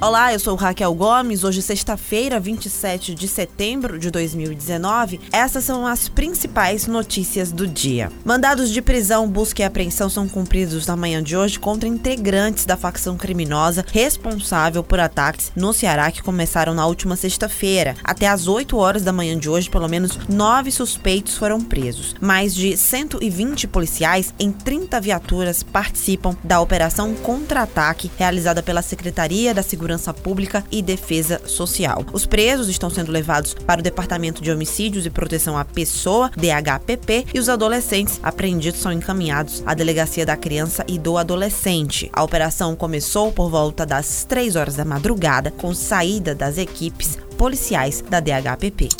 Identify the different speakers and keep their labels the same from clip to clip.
Speaker 1: Olá, eu sou Raquel Gomes. Hoje, sexta-feira, 27 de setembro de 2019. Essas são as principais notícias do dia. Mandados de prisão, busca e apreensão são cumpridos na manhã de hoje contra integrantes da facção criminosa responsável por ataques no Ceará que começaram na última sexta-feira. Até às 8 horas da manhã de hoje, pelo menos nove suspeitos foram presos. Mais de 120 policiais em 30 viaturas participam da operação contra-ataque realizada pela Secretaria da Segurança Segurança Pública e Defesa Social. Os presos estão sendo levados para o Departamento de Homicídios e Proteção à Pessoa, DHPP, e os adolescentes apreendidos são encaminhados à Delegacia da Criança e do Adolescente. A operação começou por volta das 3 horas da madrugada, com saída das equipes policiais da DHPP.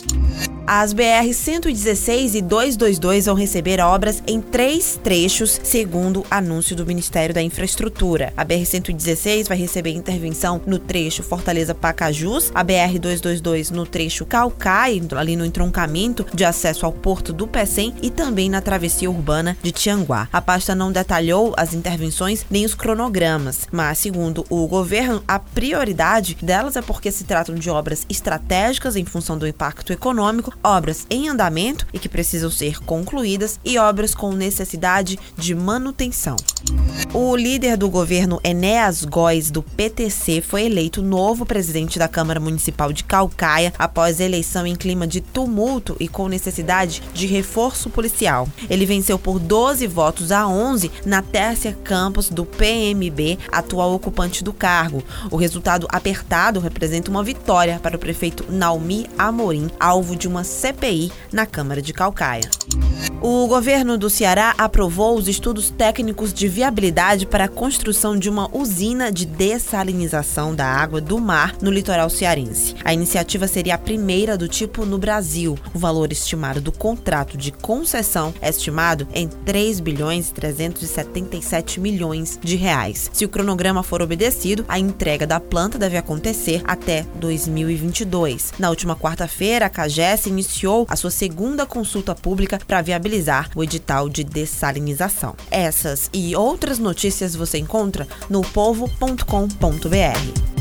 Speaker 1: As BR 116 e 222 vão receber obras em três trechos, segundo anúncio do Ministério da Infraestrutura. A BR 116 vai receber intervenção no trecho Fortaleza-Pacajus, a BR 222 no trecho Calcai, ali no entroncamento de acesso ao porto do Pecém e também na travessia urbana de Tianguá. A pasta não detalhou as intervenções nem os cronogramas, mas segundo o governo, a prioridade delas é porque se tratam de obras estratégicas em função do impacto econômico obras em andamento e que precisam ser concluídas e obras com necessidade de manutenção. O líder do governo Enéas Góes, do PTC, foi eleito novo presidente da Câmara Municipal de Calcaia após a eleição em clima de tumulto e com necessidade de reforço policial. Ele venceu por 12 votos a 11 na Tércia Campos do PMB, atual ocupante do cargo. O resultado apertado representa uma vitória para o prefeito Naumi Amorim, alvo de uma CPI na Câmara de Calcaia. O governo do Ceará aprovou os estudos técnicos de viabilidade para a construção de uma usina de dessalinização da água do mar no litoral cearense. A iniciativa seria a primeira do tipo no Brasil. O valor estimado do contrato de concessão é estimado em 3 bilhões e 377 milhões de reais. Se o cronograma for obedecido, a entrega da planta deve acontecer até 2022. Na última quarta-feira, a CAGES iniciou a sua segunda consulta pública para viabilizar viabilizar o edital de dessalinização. Essas e outras notícias você encontra no povo.com.br.